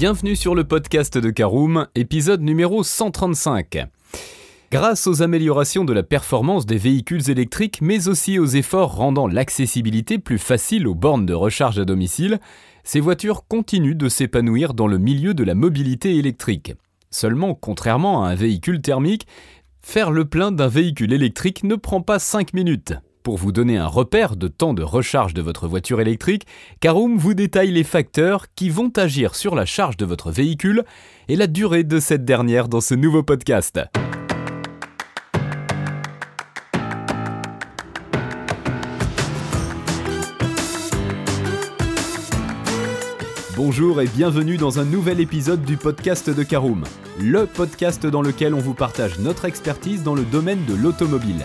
Bienvenue sur le podcast de Caroom, épisode numéro 135. Grâce aux améliorations de la performance des véhicules électriques, mais aussi aux efforts rendant l'accessibilité plus facile aux bornes de recharge à domicile, ces voitures continuent de s'épanouir dans le milieu de la mobilité électrique. Seulement, contrairement à un véhicule thermique, faire le plein d'un véhicule électrique ne prend pas 5 minutes. Pour vous donner un repère de temps de recharge de votre voiture électrique, Caroom vous détaille les facteurs qui vont agir sur la charge de votre véhicule et la durée de cette dernière dans ce nouveau podcast. Bonjour et bienvenue dans un nouvel épisode du podcast de Caroom, le podcast dans lequel on vous partage notre expertise dans le domaine de l'automobile.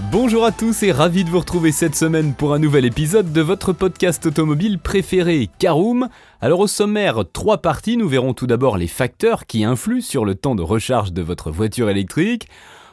Bonjour à tous et ravi de vous retrouver cette semaine pour un nouvel épisode de votre podcast automobile préféré, Caroom. Alors au sommaire, trois parties, nous verrons tout d'abord les facteurs qui influent sur le temps de recharge de votre voiture électrique.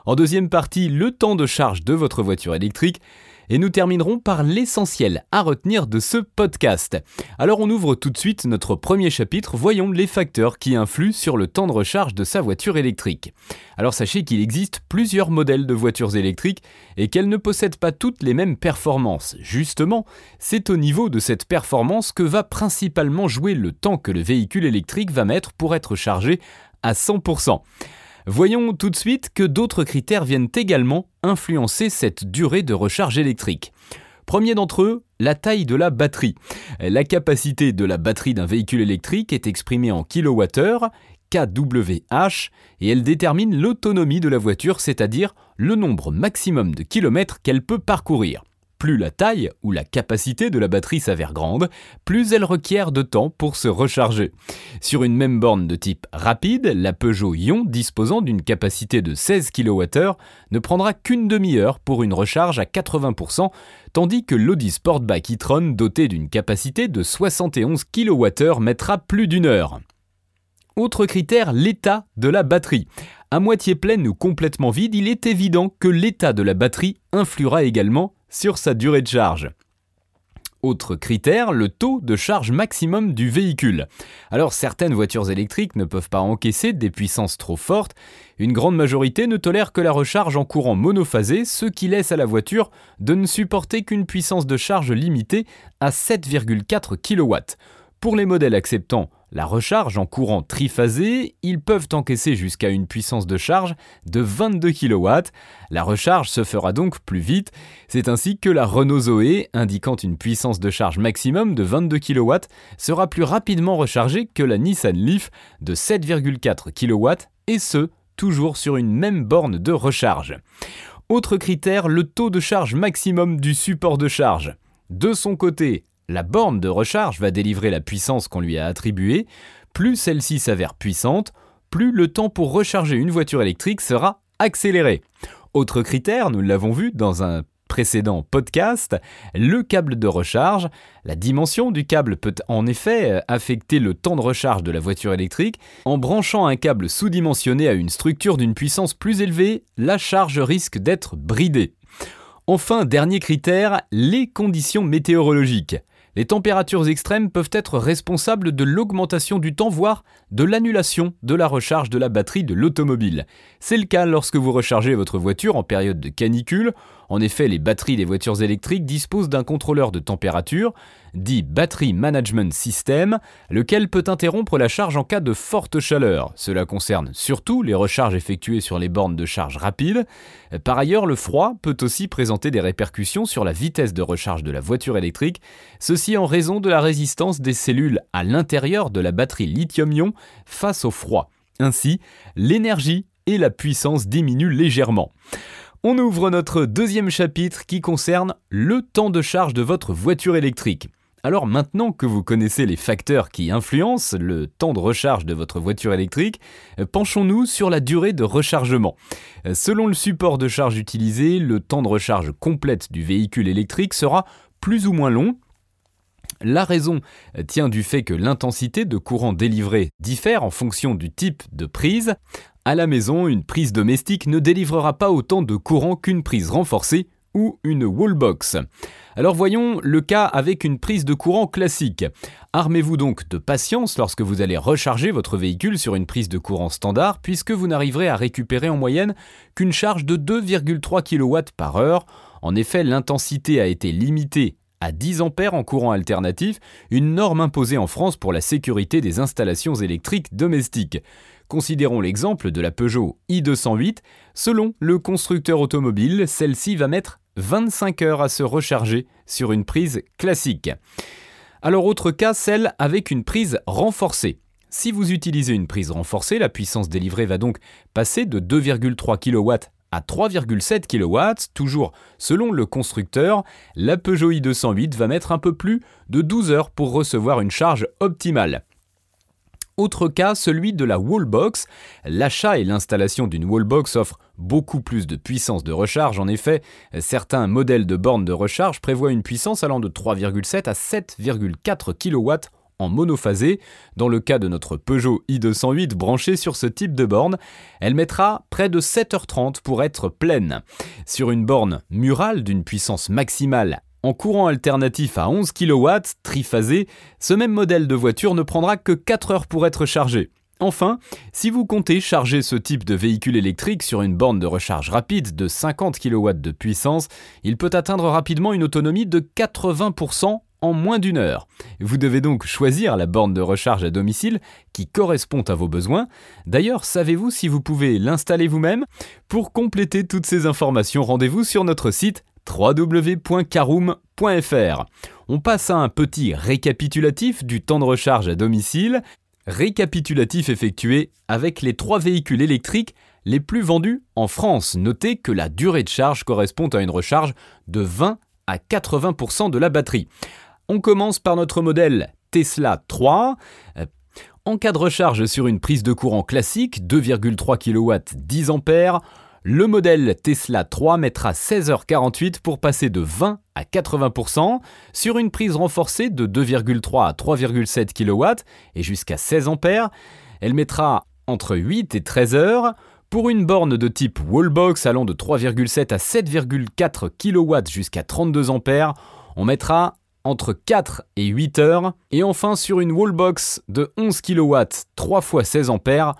En deuxième partie, le temps de charge de votre voiture électrique et nous terminerons par l'essentiel à retenir de ce podcast. Alors on ouvre tout de suite notre premier chapitre, voyons les facteurs qui influent sur le temps de recharge de sa voiture électrique. Alors sachez qu'il existe plusieurs modèles de voitures électriques et qu'elles ne possèdent pas toutes les mêmes performances. Justement, c'est au niveau de cette performance que va principalement jouer le temps que le véhicule électrique va mettre pour être chargé à 100%. Voyons tout de suite que d'autres critères viennent également influencer cette durée de recharge électrique. Premier d'entre eux, la taille de la batterie. La capacité de la batterie d'un véhicule électrique est exprimée en kWh, kWh, et elle détermine l'autonomie de la voiture, c'est-à-dire le nombre maximum de kilomètres qu'elle peut parcourir. Plus la taille ou la capacité de la batterie s'avère grande, plus elle requiert de temps pour se recharger. Sur une même borne de type rapide, la Peugeot Ion disposant d'une capacité de 16 kWh ne prendra qu'une demi-heure pour une recharge à 80%, tandis que l'Audi Sportback e-tron doté d'une capacité de 71 kWh mettra plus d'une heure. Autre critère, l'état de la batterie. À moitié pleine ou complètement vide, il est évident que l'état de la batterie influera également sur sa durée de charge. Autre critère, le taux de charge maximum du véhicule. Alors certaines voitures électriques ne peuvent pas encaisser des puissances trop fortes, une grande majorité ne tolère que la recharge en courant monophasé, ce qui laisse à la voiture de ne supporter qu'une puissance de charge limitée à 7,4 kW. Pour les modèles acceptant la recharge en courant triphasé, ils peuvent encaisser jusqu'à une puissance de charge de 22 kW. La recharge se fera donc plus vite. C'est ainsi que la Renault Zoé, indiquant une puissance de charge maximum de 22 kW, sera plus rapidement rechargée que la Nissan Leaf de 7,4 kW, et ce, toujours sur une même borne de recharge. Autre critère, le taux de charge maximum du support de charge. De son côté, la borne de recharge va délivrer la puissance qu'on lui a attribuée, plus celle-ci s'avère puissante, plus le temps pour recharger une voiture électrique sera accéléré. Autre critère, nous l'avons vu dans un précédent podcast, le câble de recharge. La dimension du câble peut en effet affecter le temps de recharge de la voiture électrique. En branchant un câble sous-dimensionné à une structure d'une puissance plus élevée, la charge risque d'être bridée. Enfin, dernier critère, les conditions météorologiques. Les températures extrêmes peuvent être responsables de l'augmentation du temps, voire de l'annulation de la recharge de la batterie de l'automobile. C'est le cas lorsque vous rechargez votre voiture en période de canicule. En effet, les batteries des voitures électriques disposent d'un contrôleur de température, dit Battery Management System, lequel peut interrompre la charge en cas de forte chaleur. Cela concerne surtout les recharges effectuées sur les bornes de charge rapide. Par ailleurs, le froid peut aussi présenter des répercussions sur la vitesse de recharge de la voiture électrique, ceci en raison de la résistance des cellules à l'intérieur de la batterie lithium-ion face au froid. Ainsi, l'énergie et la puissance diminuent légèrement. On ouvre notre deuxième chapitre qui concerne le temps de charge de votre voiture électrique. Alors maintenant que vous connaissez les facteurs qui influencent le temps de recharge de votre voiture électrique, penchons-nous sur la durée de rechargement. Selon le support de charge utilisé, le temps de recharge complète du véhicule électrique sera plus ou moins long, la raison tient du fait que l'intensité de courant délivré diffère en fonction du type de prise. À la maison, une prise domestique ne délivrera pas autant de courant qu'une prise renforcée ou une wallbox. Alors voyons le cas avec une prise de courant classique. Armez-vous donc de patience lorsque vous allez recharger votre véhicule sur une prise de courant standard puisque vous n'arriverez à récupérer en moyenne qu'une charge de 2,3 kW par heure. En effet, l'intensité a été limitée à 10 ampères en courant alternatif, une norme imposée en France pour la sécurité des installations électriques domestiques. Considérons l'exemple de la Peugeot i208. Selon le constructeur automobile, celle-ci va mettre 25 heures à se recharger sur une prise classique. Alors autre cas, celle avec une prise renforcée. Si vous utilisez une prise renforcée, la puissance délivrée va donc passer de 2,3 kW à 3,7 kW, toujours selon le constructeur, la Peugeot i208 va mettre un peu plus de 12 heures pour recevoir une charge optimale. Autre cas, celui de la wallbox. L'achat et l'installation d'une wallbox offrent beaucoup plus de puissance de recharge. En effet, certains modèles de bornes de recharge prévoient une puissance allant de 3,7 à 7,4 kW en monophasé. Dans le cas de notre Peugeot i208 branché sur ce type de borne, elle mettra près de 7h30 pour être pleine. Sur une borne murale d'une puissance maximale en courant alternatif à 11 kW, triphasé, ce même modèle de voiture ne prendra que 4 heures pour être chargé. Enfin, si vous comptez charger ce type de véhicule électrique sur une borne de recharge rapide de 50 kW de puissance, il peut atteindre rapidement une autonomie de 80% en moins d'une heure. Vous devez donc choisir la borne de recharge à domicile qui correspond à vos besoins. D'ailleurs, savez-vous si vous pouvez l'installer vous-même? Pour compléter toutes ces informations, rendez-vous sur notre site www.caroom.fr. On passe à un petit récapitulatif du temps de recharge à domicile, récapitulatif effectué avec les trois véhicules électriques les plus vendus en France. Notez que la durée de charge correspond à une recharge de 20 à 80% de la batterie. On commence par notre modèle Tesla 3. En cas de recharge sur une prise de courant classique, 2,3 kW 10 A, le modèle Tesla 3 mettra 16h48 pour passer de 20 à 80%. Sur une prise renforcée de 2,3 à 3,7 kW et jusqu'à 16 A, elle mettra entre 8 et 13 heures. Pour une borne de type wallbox allant de 3,7 à 7,4 kW jusqu'à 32 A, on mettra entre 4 et 8 heures. Et enfin, sur une wallbox de 11 kW 3 x 16 A,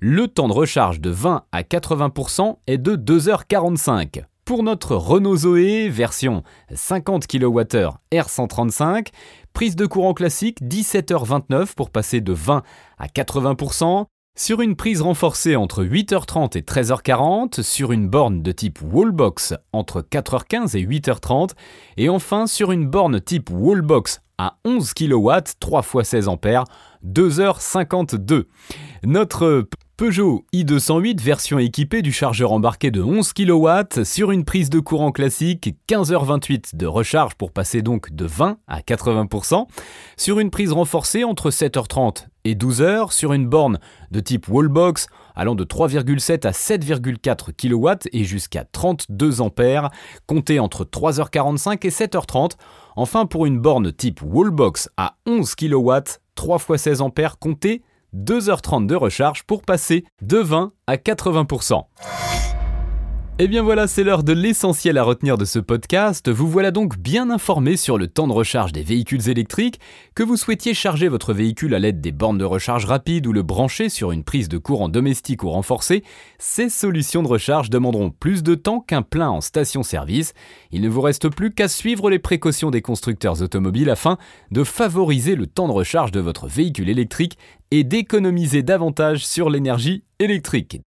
le temps de recharge de 20 à 80% est de 2h45. Pour notre Renault Zoé version 50 kWh R135, prise de courant classique 17h29 pour passer de 20 à 80%, sur une prise renforcée entre 8h30 et 13h40, sur une borne de type wallbox entre 4h15 et 8h30, et enfin sur une borne type wallbox à 11 kW 3 x 16 A 2h52. Notre Peugeot i208 version équipée du chargeur embarqué de 11 kW sur une prise de courant classique 15h28 de recharge pour passer donc de 20 à 80%, sur une prise renforcée entre 7h30 et 12h sur une borne de type wallbox allant de 3,7 à 7,4 kW et jusqu'à 32 A, comptée entre 3h45 et 7h30. Enfin pour une borne type wallbox à 11 kW, 3 x 16 A comptée 2h30 de recharge pour passer de 20 à 80%. Et eh bien voilà, c'est l'heure de l'essentiel à retenir de ce podcast. Vous voilà donc bien informé sur le temps de recharge des véhicules électriques. Que vous souhaitiez charger votre véhicule à l'aide des bornes de recharge rapide ou le brancher sur une prise de courant domestique ou renforcée, ces solutions de recharge demanderont plus de temps qu'un plein en station-service. Il ne vous reste plus qu'à suivre les précautions des constructeurs automobiles afin de favoriser le temps de recharge de votre véhicule électrique et d'économiser davantage sur l'énergie électrique.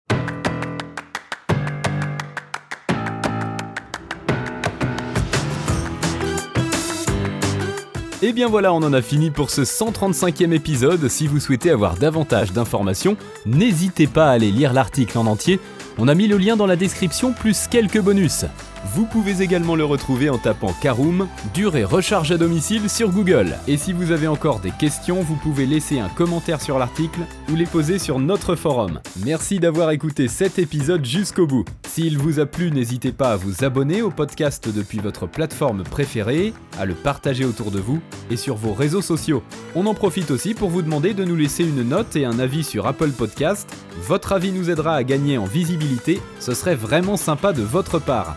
Et bien voilà, on en a fini pour ce 135e épisode. Si vous souhaitez avoir davantage d'informations, n'hésitez pas à aller lire l'article en entier On a mis le lien dans la description plus quelques bonus. Vous pouvez également le retrouver en tapant Caroom, dur et recharge à domicile sur Google. Et si vous avez encore des questions, vous pouvez laisser un commentaire sur l'article ou les poser sur notre forum. Merci d'avoir écouté cet épisode jusqu'au bout. S'il vous a plu, n'hésitez pas à vous abonner au podcast depuis votre plateforme préférée, à le partager autour de vous et sur vos réseaux sociaux. On en profite aussi pour vous demander de nous laisser une note et un avis sur Apple Podcast. Votre avis nous aidera à gagner en visibilité, ce serait vraiment sympa de votre part.